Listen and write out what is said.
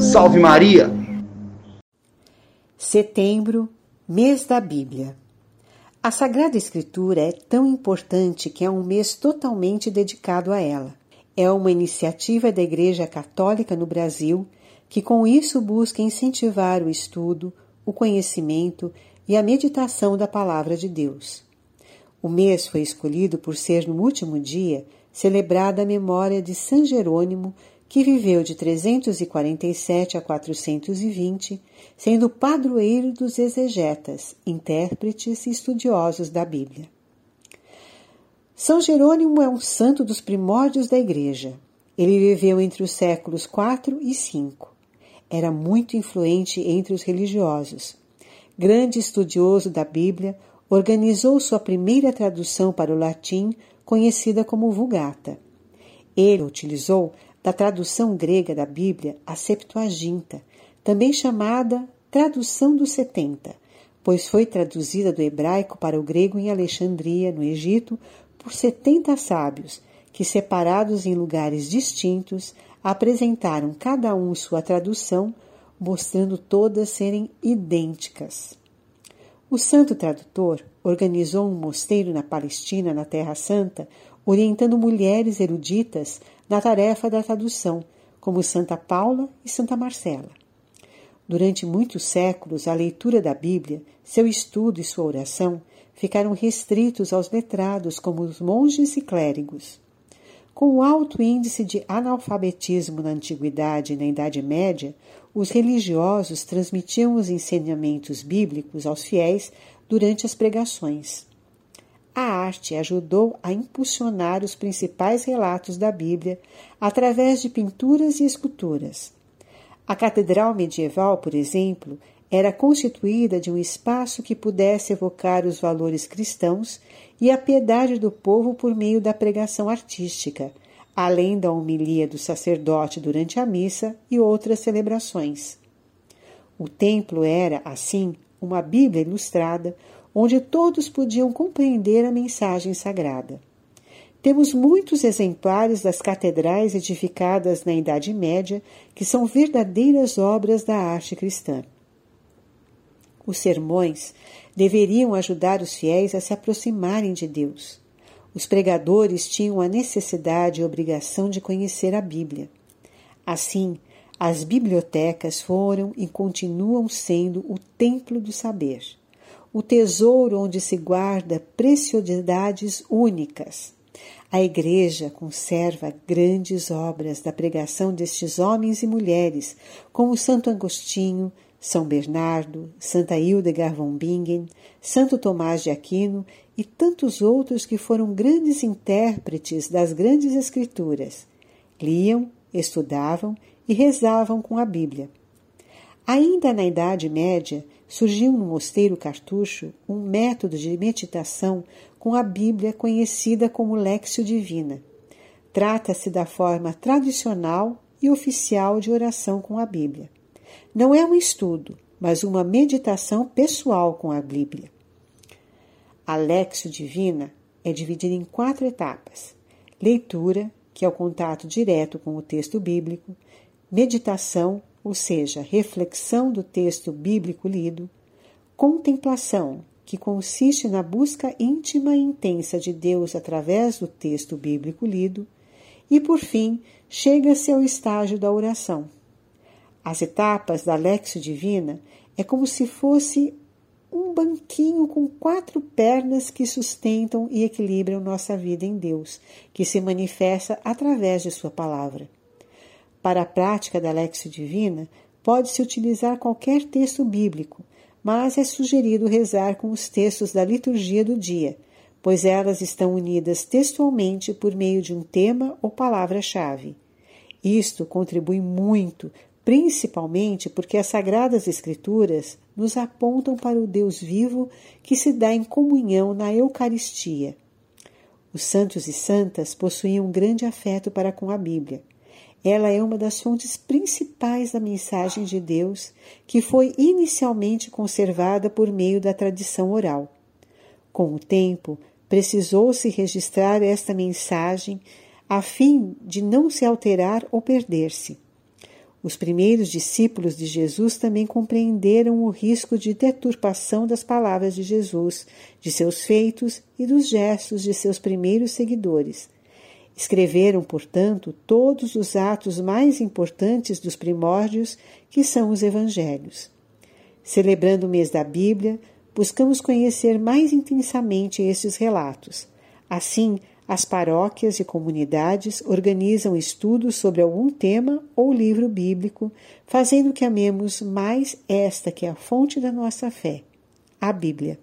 Salve Maria! Setembro, mês da Bíblia. A Sagrada Escritura é tão importante que é um mês totalmente dedicado a ela. É uma iniciativa da Igreja Católica no Brasil que, com isso, busca incentivar o estudo, o conhecimento e a meditação da Palavra de Deus. O mês foi escolhido por ser, no último dia, celebrada a memória de São Jerônimo, que viveu de 347 a 420, sendo padroeiro dos exegetas, intérpretes e estudiosos da Bíblia. São Jerônimo é um santo dos primórdios da Igreja. Ele viveu entre os séculos IV e V. Era muito influente entre os religiosos. Grande estudioso da Bíblia, organizou sua primeira tradução para o latim, conhecida como Vulgata. Ele utilizou da tradução grega da Bíblia a Septuaginta, também chamada Tradução dos Setenta, pois foi traduzida do hebraico para o grego em Alexandria, no Egito, por setenta sábios, que, separados em lugares distintos, apresentaram cada um sua tradução, mostrando todas serem idênticas. O santo tradutor organizou um mosteiro na Palestina, na Terra Santa, orientando mulheres eruditas na tarefa da tradução, como Santa Paula e Santa Marcela. Durante muitos séculos, a leitura da Bíblia, seu estudo e sua oração ficaram restritos aos letrados, como os monges e clérigos. Com o alto índice de analfabetismo na Antiguidade e na Idade Média, os religiosos transmitiam os ensinamentos bíblicos aos fiéis durante as pregações a arte ajudou a impulsionar os principais relatos da Bíblia através de pinturas e esculturas. A catedral medieval, por exemplo, era constituída de um espaço que pudesse evocar os valores cristãos e a piedade do povo por meio da pregação artística, além da homilia do sacerdote durante a missa e outras celebrações. O templo era, assim, uma Bíblia ilustrada, onde todos podiam compreender a mensagem sagrada. Temos muitos exemplares das catedrais edificadas na Idade Média que são verdadeiras obras da arte cristã. Os sermões deveriam ajudar os fiéis a se aproximarem de Deus. Os pregadores tinham a necessidade e obrigação de conhecer a Bíblia. Assim, as bibliotecas foram e continuam sendo o templo do saber o tesouro onde se guarda preciosidades únicas. A Igreja conserva grandes obras da pregação destes homens e mulheres, como Santo Agostinho, São Bernardo, Santa Hildegard von Bingen, Santo Tomás de Aquino e tantos outros que foram grandes intérpretes das grandes Escrituras. Liam, estudavam e rezavam com a Bíblia. Ainda na Idade Média, surgiu no Mosteiro Cartucho um método de meditação com a Bíblia conhecida como Lexio Divina. Trata-se da forma tradicional e oficial de oração com a Bíblia. Não é um estudo, mas uma meditação pessoal com a Bíblia. A Lexio Divina é dividida em quatro etapas: leitura, que é o contato direto com o texto bíblico, meditação, ou seja, reflexão do texto bíblico lido, contemplação, que consiste na busca íntima e intensa de Deus através do texto bíblico lido, e por fim, chega-se ao estágio da oração. As etapas da Lexio Divina é como se fosse um banquinho com quatro pernas que sustentam e equilibram nossa vida em Deus, que se manifesta através de Sua palavra. Para a prática da Lexio Divina, pode-se utilizar qualquer texto bíblico, mas é sugerido rezar com os textos da liturgia do dia, pois elas estão unidas textualmente por meio de um tema ou palavra-chave. Isto contribui muito, principalmente porque as Sagradas Escrituras nos apontam para o Deus vivo que se dá em comunhão na Eucaristia. Os santos e santas possuíam um grande afeto para com a Bíblia. Ela é uma das fontes principais da mensagem de Deus, que foi inicialmente conservada por meio da tradição oral. Com o tempo, precisou-se registrar esta mensagem a fim de não se alterar ou perder-se. Os primeiros discípulos de Jesus também compreenderam o risco de deturpação das palavras de Jesus, de seus feitos e dos gestos de seus primeiros seguidores. Escreveram, portanto, todos os atos mais importantes dos primórdios, que são os evangelhos. Celebrando o mês da Bíblia, buscamos conhecer mais intensamente estes relatos. Assim, as paróquias e comunidades organizam estudos sobre algum tema ou livro bíblico, fazendo que amemos mais esta que é a fonte da nossa fé, a Bíblia.